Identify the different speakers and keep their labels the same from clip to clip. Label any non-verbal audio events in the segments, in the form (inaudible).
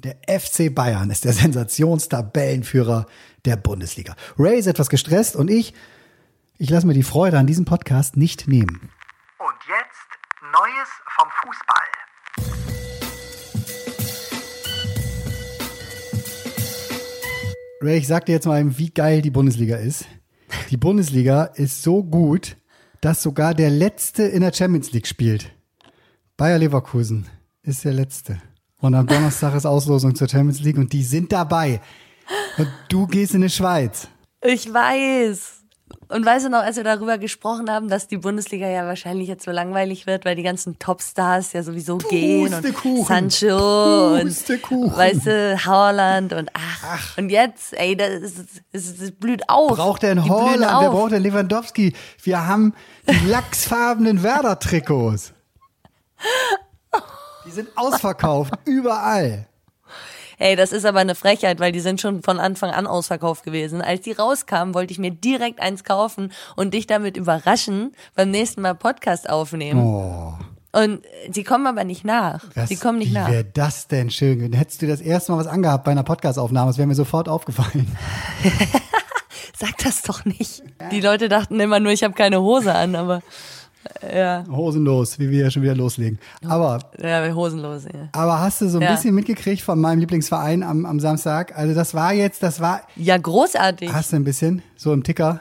Speaker 1: Der FC Bayern ist der Sensationstabellenführer der Bundesliga. Ray ist etwas gestresst und ich, ich lasse mir die Freude an diesem Podcast nicht nehmen.
Speaker 2: Und jetzt Neues vom Fußball.
Speaker 1: Ray, ich sag dir jetzt mal, wie geil die Bundesliga ist. Die Bundesliga ist so gut, dass sogar der Letzte in der Champions League spielt. Bayer Leverkusen ist der Letzte. Und am Donnerstag ist Auslosung zur Champions League und die sind dabei. Und du gehst in die Schweiz.
Speaker 3: Ich weiß. Und weißt du noch, als wir darüber gesprochen haben, dass die Bundesliga ja wahrscheinlich jetzt so langweilig wird, weil die ganzen Topstars ja sowieso gehen und. Sancho und weißt du, Haaland und ach, und jetzt, ey, das, ist, das, das blüht auf.
Speaker 1: Braucht er einen der
Speaker 3: auf.
Speaker 1: braucht einen Lewandowski. Wir haben die lachsfarbenen Werder-Trikots. (laughs) Die sind ausverkauft, (laughs) überall.
Speaker 3: Ey, das ist aber eine Frechheit, weil die sind schon von Anfang an ausverkauft gewesen. Als die rauskamen, wollte ich mir direkt eins kaufen und dich damit überraschen, beim nächsten Mal Podcast aufnehmen.
Speaker 1: Oh,
Speaker 3: Und äh, sie kommen aber nicht nach.
Speaker 1: das,
Speaker 3: sie kommen nicht
Speaker 1: wie
Speaker 3: nach.
Speaker 1: wäre das denn schön? gewesen? Hättest du das erste Mal was angehabt bei einer Podcastaufnahme, das wäre mir sofort aufgefallen. (laughs)
Speaker 3: Sag das doch nicht. Die Leute dachten immer nur, ich habe keine Hose an, aber ja,
Speaker 1: Hosenlos, wie wir ja schon wieder loslegen. Aber,
Speaker 3: ja hosenlos. Ja.
Speaker 1: aber hast du so ein
Speaker 3: Ja.
Speaker 1: bisschen mitgekriegt von meinem Lieblingsverein am, am Samstag? Also das war jetzt, das war,
Speaker 3: ja, großartig.
Speaker 1: hast du ein bisschen, so im Ticker?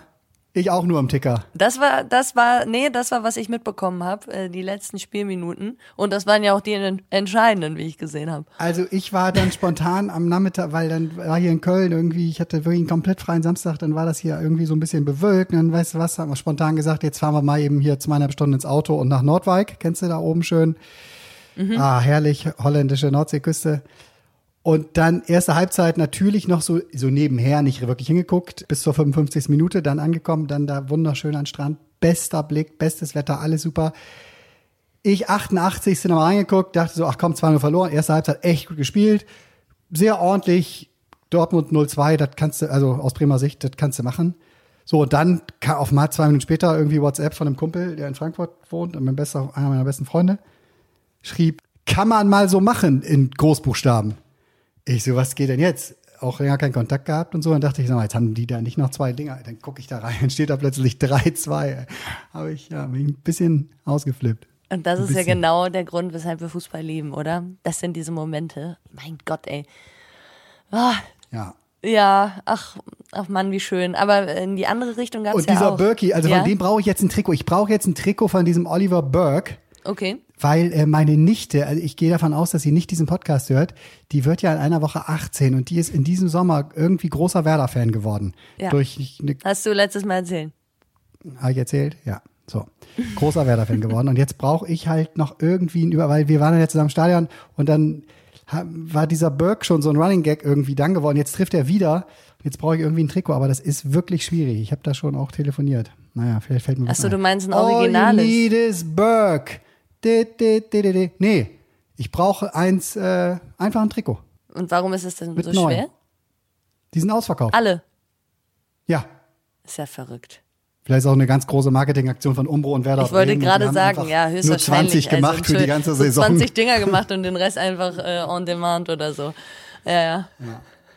Speaker 1: Ich auch nur im Ticker.
Speaker 3: Das war, das war, nee, das war, was ich mitbekommen habe, äh, die letzten Spielminuten. Und das waren ja auch die en- entscheidenden, wie ich gesehen habe.
Speaker 1: Also ich war dann spontan am Nachmittag, weil dann war hier in Köln irgendwie, ich hatte wirklich einen komplett freien Samstag, dann war das hier irgendwie so ein bisschen bewölkt. Und dann weißt du was, haben wir spontan gesagt, jetzt fahren wir mal eben hier zweieinhalb Stunden ins Auto und nach Nordwijk. Kennst du da oben schön? Ah, herrlich, holländische Nordseeküste. Und dann erste Halbzeit natürlich noch so, so nebenher, nicht wirklich hingeguckt, bis zur 55. Minute, dann angekommen, dann da wunderschön an den Strand, bester Blick, bestes Wetter, alles super. Ich 88. noch mal reingeguckt, dachte so, ach komm, 2-0 verloren. Erste Halbzeit echt gut gespielt. Sehr ordentlich. Dortmund 0-2, das kannst du, also aus Bremer Sicht, das kannst du machen. So, und dann auf mal zwei Minuten später irgendwie WhatsApp von einem Kumpel, der in Frankfurt wohnt und mein bester, einer meiner besten Freunde, schrieb, kann man mal so machen in Großbuchstaben. Ich so, was geht denn jetzt? Auch länger keinen Kontakt gehabt und so. Dann dachte ich, sag mal, jetzt haben die da nicht noch zwei Dinger. Dann gucke ich da rein, (laughs) dann steht da plötzlich 3-2. Habe ich, ja, bin ich ein bisschen ausgeflippt.
Speaker 3: Und das
Speaker 1: Ein
Speaker 3: ist ja genau der Grund, weshalb wir Fußball lieben, oder? Das sind diese Momente. Mein Gott, ey. Ah,
Speaker 1: Ja.
Speaker 3: ja, ach, ach Mann, wie schön. Aber in die andere Richtung gab es
Speaker 1: Und
Speaker 3: ja
Speaker 1: dieser
Speaker 3: auch.
Speaker 1: Berkey, also
Speaker 3: ja?
Speaker 1: von dem brauche ich jetzt ein Trikot. Ich brauche jetzt ein Trikot von diesem Oliver Burke,
Speaker 3: Okay.
Speaker 1: weil äh, meine Nichte, also ich gehe davon aus, dass sie nicht diesen Podcast hört, die wird ja in einer Woche 18 und die ist in diesem Sommer irgendwie großer Werder-Fan geworden.
Speaker 3: Ja.
Speaker 1: Durch eine
Speaker 3: Hast du letztes Mal erzählt?
Speaker 1: Habe ich erzählt? Ja. So. Großer Werder-Fan geworden. Und jetzt brauche ich halt noch irgendwie ein Über, weil wir waren ja zusammen im Stadion und dann war dieser Burke schon so ein Running Gag irgendwie dann geworden. Jetzt trifft er wieder. Jetzt brauche ich irgendwie ein Trikot, aber das ist wirklich schwierig. Ich habe da schon auch telefoniert. Naja, vielleicht fällt mir was
Speaker 3: Ach so,
Speaker 1: ein.
Speaker 3: du meinst ein
Speaker 1: All
Speaker 3: originales?
Speaker 1: you need is Burke. Di, di, di, di, di. Nee, ich brauche eins, äh, einfach ein Trikot.
Speaker 3: Und warum ist es denn
Speaker 1: Mit
Speaker 3: so
Speaker 1: neun.
Speaker 3: schwer?
Speaker 1: Die sind ausverkauft.
Speaker 3: Alle.
Speaker 1: Ja.
Speaker 3: Ist ja verrückt.
Speaker 1: Vielleicht ist auch eine ganz große Marketingaktion von Umbro und Werder
Speaker 3: Ich wollte gerade sagen, ja,
Speaker 1: Nur
Speaker 3: höchstwahrscheinlich.
Speaker 1: 20 gemacht
Speaker 3: also,
Speaker 1: für die ganze
Speaker 3: so
Speaker 1: Saison.
Speaker 3: 20 (laughs) Dinger gemacht und den Rest einfach äh, on demand oder so. Ja, ja.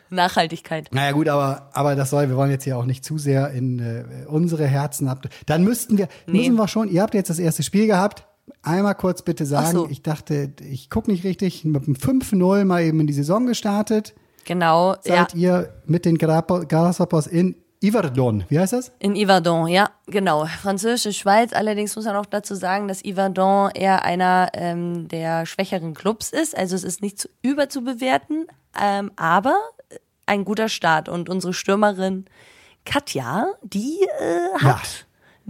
Speaker 3: Nachhaltigkeit.
Speaker 1: Naja gut, aber, aber das soll, wir wollen jetzt hier auch nicht zu sehr in äh, unsere Herzen ab. Dann müssten wir,
Speaker 3: Nee.
Speaker 1: müssen wir schon, ihr habt jetzt das erste Spiel gehabt. Einmal kurz bitte sagen,
Speaker 3: so.
Speaker 1: ich dachte, ich gucke nicht richtig, mit einem 5-0 mal eben in die Saison gestartet.
Speaker 3: Genau. Ja.
Speaker 1: Seid ihr mit den Grasshoppers in Yverdon, wie heißt das?
Speaker 3: In Yverdon, ja, genau. Französische Schweiz. Allerdings muss man auch dazu sagen, dass Yverdon eher einer ähm, der schwächeren Clubs ist. Also es ist nicht zu überzubewerten, ähm, aber ein guter Start. Und unsere Stürmerin Katja, die äh, hat,
Speaker 1: Ja.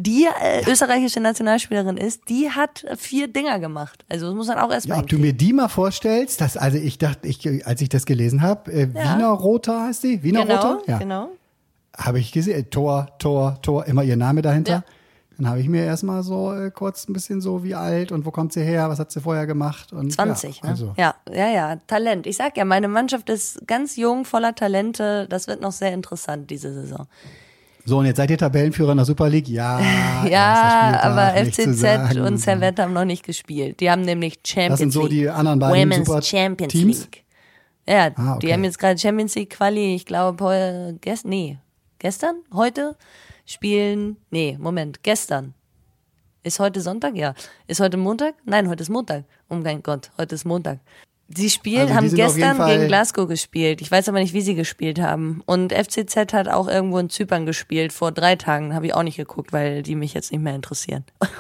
Speaker 3: Die äh, österreichische Nationalspielerin ist, die hat vier Dinger gemacht. Also das muss man auch erstmal
Speaker 1: Ja, ob du mir die mal vorstellst, dass, also ich dachte, ich, als ich das gelesen habe, äh,
Speaker 3: Ja.
Speaker 1: Wiener Roter heißt die? Wiener
Speaker 3: Genau,
Speaker 1: Roter? Ja.
Speaker 3: genau.
Speaker 1: Habe ich gesehen. Tor, Tor, Tor, immer ihr Name dahinter.
Speaker 3: Ja.
Speaker 1: Dann habe ich mir erstmal so äh, kurz ein bisschen so, wie alt und wo kommt sie her, was hat sie vorher gemacht? Und,
Speaker 3: 20,
Speaker 1: ja,
Speaker 3: ne?
Speaker 1: Also,
Speaker 3: Ja, ja, ja, Talent. Ich sag ja, meine Mannschaft ist ganz jung, voller Talente. Das wird noch sehr interessant diese Saison.
Speaker 1: So, und jetzt seid ihr Tabellenführer in der Super League? Ja. (laughs)
Speaker 3: Ja, aber FCZ und Servette haben noch nicht gespielt. Die haben nämlich Champions
Speaker 1: Das sind so
Speaker 3: League.
Speaker 1: die anderen beiden
Speaker 3: Women's
Speaker 1: super
Speaker 3: Champions
Speaker 1: Teams?
Speaker 3: League. Ja,
Speaker 1: Ah, okay.
Speaker 3: die haben jetzt gerade Champions League Quali, ich glaube, gest nee, gestern, heute spielen, nee, Moment, gestern. Ist heute Sonntag? Ja. Ist heute Montag? Nein, heute ist Montag. Oh mein Gott, heute ist Montag. Sie spielen,
Speaker 1: Also
Speaker 3: haben gestern gegen Glasgow gespielt. Ich weiß aber nicht, wie sie gespielt haben. Und FCZ hat auch irgendwo in Zypern gespielt. Vor drei Tagen habe ich auch nicht geguckt, weil die mich jetzt nicht mehr interessieren. (laughs)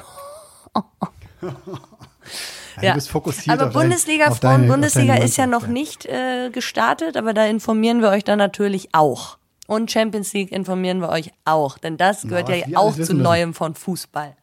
Speaker 1: Ja, bist fokussiert
Speaker 3: aber Bundesliga, Frauen, Bundesliga ist ja noch nicht äh, gestartet, aber da informieren wir euch dann natürlich auch. Und Champions League informieren wir euch auch, denn das gehört ja
Speaker 1: wir
Speaker 3: auch zu. Neuem von Fußball.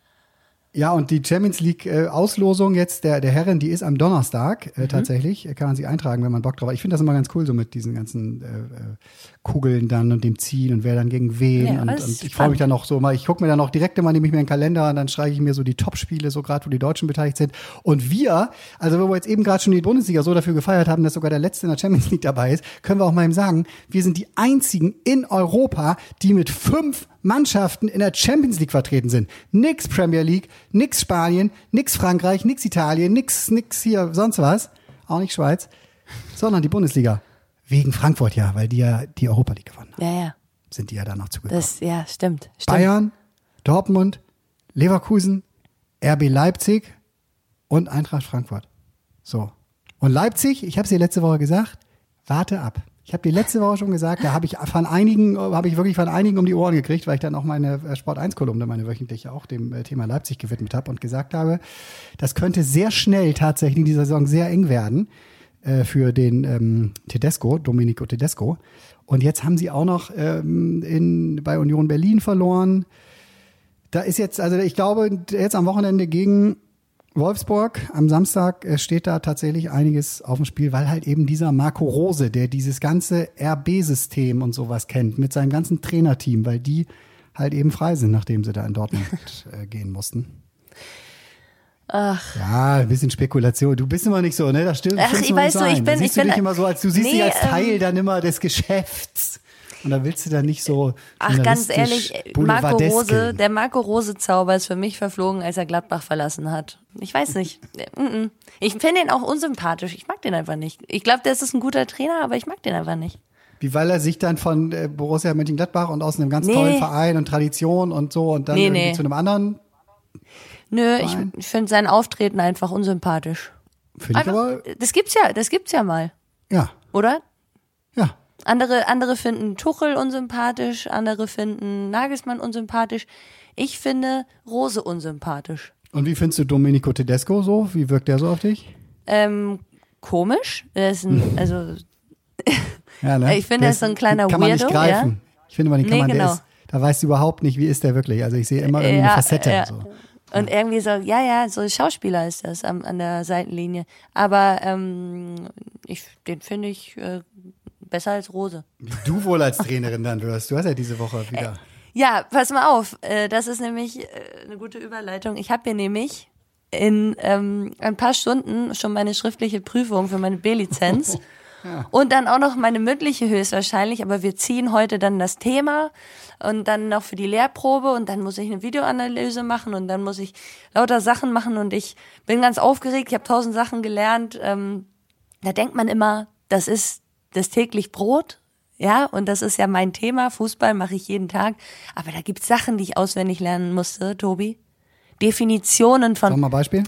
Speaker 1: Ja, und die Champions League äh, Auslosung jetzt der, der Herren, die ist am Donnerstag
Speaker 3: Mhm.
Speaker 1: äh, tatsächlich. Äh, Kann man sich eintragen, wenn man Bock drauf hat. Ich finde das immer ganz cool, so mit diesen ganzen äh, äh, Kugeln dann und dem Ziehen und wer dann gegen wen.
Speaker 3: Ja,
Speaker 1: und, und ich freue mich dann noch so mal, ich gucke mir dann auch direkt immer, nehme ich mir einen Kalender und dann streiche ich mir so die Top-Spiele, so gerade wo die Deutschen beteiligt sind. Und wir, also wo wir jetzt eben gerade schon die Bundesliga so dafür gefeiert haben, dass sogar der Letzte in der Champions League dabei ist, können wir auch mal ihm sagen, wir sind die einzigen in Europa, die mit fünf Mannschaften in der Champions League vertreten sind. Nix Premier League, nix Spanien, nix Frankreich, nix Italien, nix, nix hier sonst was, auch nicht Schweiz, sondern die Bundesliga. Wegen Frankfurt ja, weil die ja die Europa League gewonnen haben.
Speaker 3: Ja, ja.
Speaker 1: Sind die ja dann noch zugekommen.
Speaker 3: Das, ja, stimmt. stimmt.
Speaker 1: Bayern, Dortmund, Leverkusen, RB Leipzig und Eintracht Frankfurt. So. Und Leipzig, ich habe es dir letzte Woche gesagt, warte ab. Ich habe dir letzte Woche schon gesagt, da habe ich von einigen, habe ich wirklich von einigen um die Ohren gekriegt, weil ich dann auch meine äh, Sport 1 Kolumne, meine wöchentliche, auch dem äh, Thema Leipzig gewidmet habe und gesagt habe, das könnte sehr schnell tatsächlich in dieser Saison sehr eng werden äh, für den ähm, Tedesco, Domenico Tedesco. Und jetzt haben sie auch noch ähm, in, bei Union Berlin verloren. Da ist jetzt, also ich glaube, jetzt am Wochenende gegen Wolfsburg am Samstag äh, steht da tatsächlich einiges auf dem Spiel, weil halt eben dieser Marco Rose, der dieses ganze RB-System und sowas kennt, mit seinem ganzen Trainerteam, weil die halt eben frei sind, nachdem sie da in Dortmund (laughs) äh, gehen mussten.
Speaker 3: Ach.
Speaker 1: Ja, ein bisschen Spekulation. Du bist immer nicht so, ne? Das stimmt.
Speaker 3: Ach, ich weiß so, ich
Speaker 1: ein.
Speaker 3: bin- ich
Speaker 1: du
Speaker 3: bin-
Speaker 1: dich immer so, als du siehst
Speaker 3: Nee,
Speaker 1: dich als
Speaker 3: ähm,
Speaker 1: Teil dann immer des Geschäfts. Und da willst du dann nicht so.
Speaker 3: Ach, ganz ehrlich, Marco. Rose, der Marco Rose-Zauber ist für mich verflogen, als er Gladbach verlassen hat. Ich weiß nicht. Mm, mm. Ich finde ihn auch unsympathisch. Ich mag den einfach nicht. Ich glaube, der ist ein guter Trainer, aber ich mag den einfach nicht.
Speaker 1: Wie weil er sich dann von äh, Borussia Mönchengladbach und aus einem ganz
Speaker 3: Nee.
Speaker 1: tollen Verein und Tradition und so und dann
Speaker 3: Nee,
Speaker 1: irgendwie
Speaker 3: nee.
Speaker 1: zu einem anderen.
Speaker 3: Nö, ich,
Speaker 1: Nein.
Speaker 3: ich finde sein Auftreten einfach unsympathisch.
Speaker 1: Finde ich aber,
Speaker 3: das gibt's ja, das gibt's ja mal,
Speaker 1: ja,
Speaker 3: oder?
Speaker 1: ja.
Speaker 3: Andere, andere finden Tuchel unsympathisch, andere finden Nagelsmann unsympathisch. Ich finde Rose unsympathisch.
Speaker 1: Und wie findest du Domenico Tedesco so? Wie wirkt der so auf dich?
Speaker 3: Ähm, komisch. Er ist ein, (laughs) also (laughs)
Speaker 1: Ja, ne?
Speaker 3: Ich finde, er ist so ein kleiner
Speaker 1: Kann man nicht
Speaker 3: Weirdo,
Speaker 1: greifen. Ich finde, man den kann
Speaker 3: Nee,
Speaker 1: man, der
Speaker 3: genau.
Speaker 1: ist, da weißt du überhaupt nicht, wie ist der wirklich. Also ich sehe immer irgendwie eine
Speaker 3: Ja,
Speaker 1: Facette.
Speaker 3: ja.
Speaker 1: So.
Speaker 3: Und irgendwie so, ja, ja, so Schauspieler ist das am, an der Seitenlinie. Aber ähm, ich, den finde ich äh, besser als Rose.
Speaker 1: Du wohl als Trainerin dann wirst. Du hast ja diese Woche wieder.
Speaker 3: Ja, pass mal auf. Äh, das ist nämlich äh, eine gute Überleitung. Ich habe hier nämlich in ähm, ein paar Stunden schon meine schriftliche Prüfung für meine B-Lizenz. (laughs) Und dann auch noch meine mündliche höchstwahrscheinlich, aber wir ziehen heute dann das Thema und dann noch für die Lehrprobe und dann muss ich eine Videoanalyse machen und dann muss ich lauter Sachen machen und ich bin ganz aufgeregt, ich habe tausend Sachen gelernt. Ähm, da denkt man immer, das ist das täglich Brot, ja, und das ist ja mein Thema, Fußball mache ich jeden Tag, aber da gibt's Sachen, die ich auswendig lernen musste, Tobi. Definitionen von
Speaker 1: Sag mal Beispiel.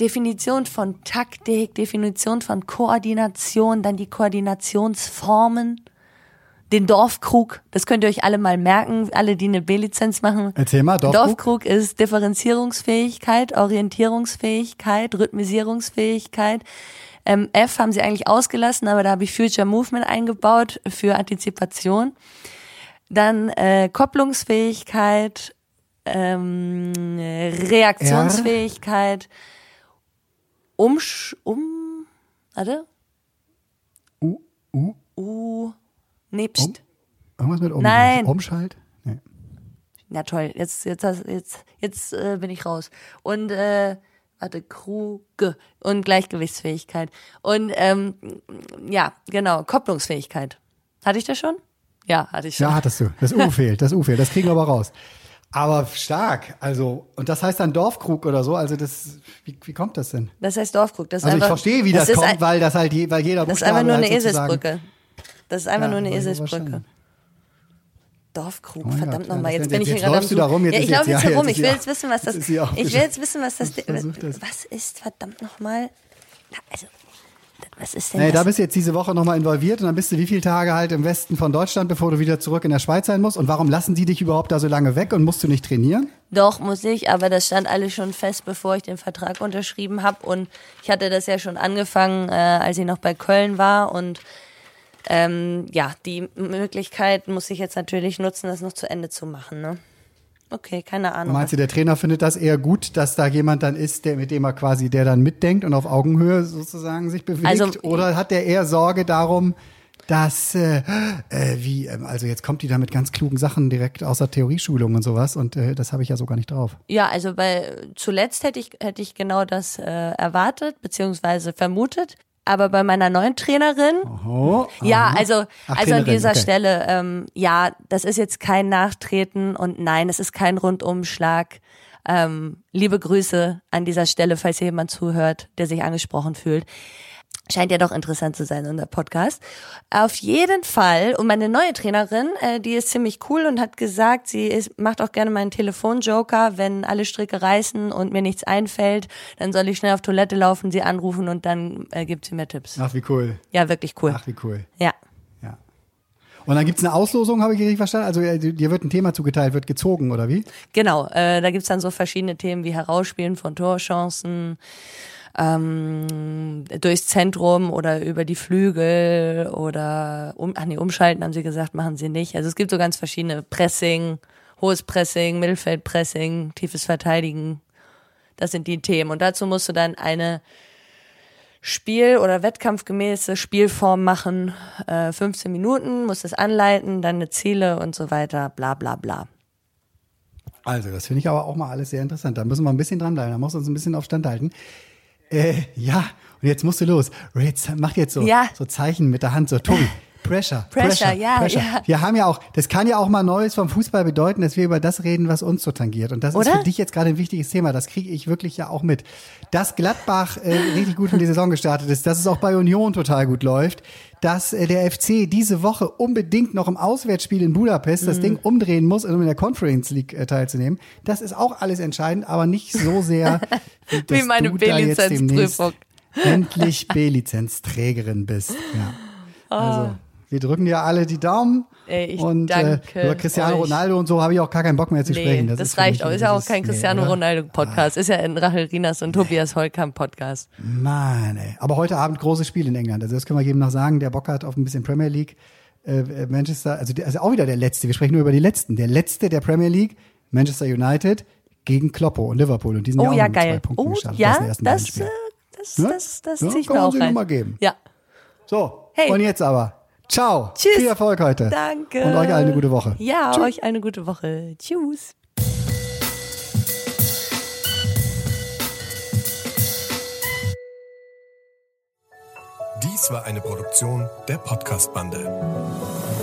Speaker 3: Definition von Taktik, Definition von Koordination, dann die Koordinationsformen, den Dorfkrug, das könnt ihr euch alle mal merken, alle, die eine B-Lizenz machen.
Speaker 1: Erzähl mal, Dorfkrug.
Speaker 3: Dorfkrug ist Differenzierungsfähigkeit, Orientierungsfähigkeit, Rhythmisierungsfähigkeit. Ähm, F haben sie eigentlich ausgelassen, aber da habe ich Future Movement eingebaut für Antizipation. Dann äh, Kopplungsfähigkeit, ähm, Reaktionsfähigkeit, Umsch, um, warte,
Speaker 1: U, U,
Speaker 3: U, nee, pst.
Speaker 1: irgendwas mit Um.
Speaker 3: Nein.
Speaker 1: Umschalt? Nee.
Speaker 3: Na toll, jetzt, jetzt, jetzt, jetzt äh, bin ich raus. Und äh, warte, Kruge und Gleichgewichtsfähigkeit. Und ähm, ja, genau, Kopplungsfähigkeit. Hatte ich das schon? Ja, hatte ich schon.
Speaker 1: Ja, hattest du. Das U (laughs) fehlt, das U fehlt. Das kriegen wir aber raus. Aber stark. Also, und das heißt dann Dorfkrug oder so. Also, das, wie, wie kommt das denn?
Speaker 3: Das heißt Dorfkrug. Das ist
Speaker 1: Also, ich
Speaker 3: einfach,
Speaker 1: verstehe, wie das,
Speaker 3: ist
Speaker 1: kommt,
Speaker 3: ein-
Speaker 1: weil das halt, je, weil jeder
Speaker 3: Das ist einfach nur eine
Speaker 1: halt sozusagen-
Speaker 3: Eselsbrücke. Das ist einfach
Speaker 1: Ja,
Speaker 3: nur eine
Speaker 1: ich
Speaker 3: Eselsbrücke. Dorfkrug,
Speaker 1: Oh
Speaker 3: verdammt
Speaker 1: ja,
Speaker 3: nochmal. Jetzt bin ich
Speaker 1: jetzt
Speaker 3: hier gerade am
Speaker 1: da rum, jetzt
Speaker 3: ja, ich
Speaker 1: jetzt-
Speaker 3: laufe jetzt
Speaker 1: ja,
Speaker 3: hier rum.
Speaker 1: jetzt
Speaker 3: Ich will
Speaker 1: ja-
Speaker 3: jetzt wissen, was das.
Speaker 1: jetzt ist
Speaker 3: Ich will jetzt wissen, was das. (laughs)
Speaker 1: Das.
Speaker 3: Was ist verdammt nochmal? Also, was ist denn
Speaker 1: Nee, da bist du jetzt diese Woche nochmal involviert und dann bist du wie viele Tage halt im Westen von Deutschland, bevor du wieder zurück in der Schweiz sein musst? Und warum lassen die dich überhaupt da so lange weg und musst du nicht trainieren?
Speaker 3: Doch, muss ich, aber das stand alles schon fest, bevor ich den Vertrag unterschrieben habe. Und ich hatte das ja schon angefangen, äh, als ich noch bei Köln war. Und ähm, ja, die Möglichkeit muss ich jetzt natürlich nutzen, das noch zu Ende zu machen. Ne? Okay, keine Ahnung.
Speaker 1: Meinst du, der Trainer findet das eher gut, dass da jemand dann ist, der mit dem er quasi, der dann mitdenkt und auf Augenhöhe sozusagen sich bewegt?
Speaker 3: Also-
Speaker 1: Oder hat der eher Sorge darum, dass, äh, äh, wie, ähm, also jetzt kommt die da mit ganz klugen Sachen direkt aus der Theorieschulung und sowas und äh, das habe ich ja so gar nicht drauf.
Speaker 3: Ja, also bei zuletzt hätte ich hätte ich genau das äh, erwartet beziehungsweise vermutet, aber bei meiner neuen Trainerin,
Speaker 1: Oh,
Speaker 3: ja, also
Speaker 1: Ach,
Speaker 3: also an dieser
Speaker 1: okay.
Speaker 3: Stelle, ähm, ja, das ist jetzt kein Nachtreten und nein, es ist kein Rundumschlag. Ähm, liebe Grüße an dieser Stelle, falls hier jemand zuhört, der sich angesprochen fühlt. Scheint ja doch interessant zu sein, unser Podcast. Auf jeden Fall. Und meine neue Trainerin, äh, die ist ziemlich cool und hat gesagt, sie ist, macht auch gerne meinen Telefonjoker. Wenn alle Stricke reißen und mir nichts einfällt, dann soll ich schnell auf Toilette laufen, sie anrufen und dann äh, gibt sie mir Tipps.
Speaker 1: Ach, wie cool.
Speaker 3: Ja, wirklich cool.
Speaker 1: Ach, wie cool.
Speaker 3: Ja.
Speaker 1: Und dann gibt's eine Auslosung, habe ich richtig verstanden? Also äh, dir wird ein Thema zugeteilt, wird gezogen, oder wie?
Speaker 3: Genau, äh, da gibt's dann so verschiedene Themen wie Herausspielen von Torchancen, ähm, durchs Zentrum oder über die Flügel oder um, ach nee, umschalten haben sie gesagt, machen sie nicht. Also es gibt so ganz verschiedene Pressing, hohes Pressing, Mittelfeldpressing, tiefes Verteidigen. Das sind die Themen. Und dazu musst du dann eine Spiel- oder wettkampfgemäße Spielform machen. Äh, 15 Minuten, musst es anleiten, deine Ziele und so weiter, bla bla bla.
Speaker 1: Also, das finde ich aber auch mal alles sehr interessant. Da müssen wir ein bisschen dranbleiben, da musst du uns ein bisschen auf Stand halten. Äh, ja, und jetzt musst du los. Jetzt mach jetzt so,
Speaker 3: Ja.
Speaker 1: so Zeichen mit der Hand, so Tobi. Pressure,
Speaker 3: Pressure, ja, ja.
Speaker 1: Wir haben ja auch, das kann ja auch mal Neues vom Fußball bedeuten, dass wir über das reden, was uns so tangiert. Und das ist
Speaker 3: Oder?
Speaker 1: für dich jetzt gerade ein wichtiges Thema. Das kriege ich wirklich ja auch mit. Dass Gladbach äh, richtig gut in die Saison gestartet ist, dass es auch bei Union total gut läuft, dass äh, der FC diese Woche unbedingt noch im Auswärtsspiel in Budapest
Speaker 3: Mhm.
Speaker 1: das Ding umdrehen muss, um in der Conference League äh, teilzunehmen. Das ist auch alles entscheidend, aber nicht so sehr, (laughs) wie,
Speaker 3: meine B-Lizenzprüfung.
Speaker 1: endlich B-Lizenzträgerin bist. Ja. Also, wir drücken dir alle die Daumen.
Speaker 3: Ah. Ey, ich
Speaker 1: und
Speaker 3: danke
Speaker 1: äh, über Cristiano
Speaker 3: euch.
Speaker 1: Ronaldo und so habe ich auch gar keinen Bock mehr zu
Speaker 3: Nee,
Speaker 1: sprechen.
Speaker 3: das,
Speaker 1: für
Speaker 3: reicht auch. Ist ja
Speaker 1: das
Speaker 3: auch kein
Speaker 1: nee,
Speaker 3: Cristiano
Speaker 1: oder?
Speaker 3: Ronaldo Podcast. Ist ja ein Rachel Rinas und Tobias Holkamp Podcast.
Speaker 1: Mann, ey. Aber heute Abend großes Spiel in England. Also das können wir jedem noch sagen, der Bock hat auf ein bisschen Premier League. Äh, Manchester, also, der, also auch wieder der Letzte. Wir sprechen nur über die Letzten. Der Letzte der Premier League, Manchester United gegen Kloppo und Liverpool. Und die sind ja
Speaker 3: Oh
Speaker 1: auch
Speaker 3: ja,
Speaker 1: nur mit zwei
Speaker 3: geil.
Speaker 1: Punkten
Speaker 3: Oh
Speaker 1: gestartet
Speaker 3: ja, das, äh, das,
Speaker 1: Ne?
Speaker 3: das, das
Speaker 1: Ja,
Speaker 3: zieh ich
Speaker 1: kann
Speaker 3: mir
Speaker 1: man
Speaker 3: auch
Speaker 1: sich
Speaker 3: rein.
Speaker 1: nur mal geben.
Speaker 3: Ja.
Speaker 1: So,
Speaker 3: Hey.
Speaker 1: und jetzt aber. Ciao.
Speaker 3: Tschüss.
Speaker 1: Viel Erfolg heute.
Speaker 3: Danke.
Speaker 1: Und euch allen eine gute Woche.
Speaker 3: Ja, euch eine gute Woche. Tschüss.
Speaker 4: Dies war eine Produktion der Podcast-Bande.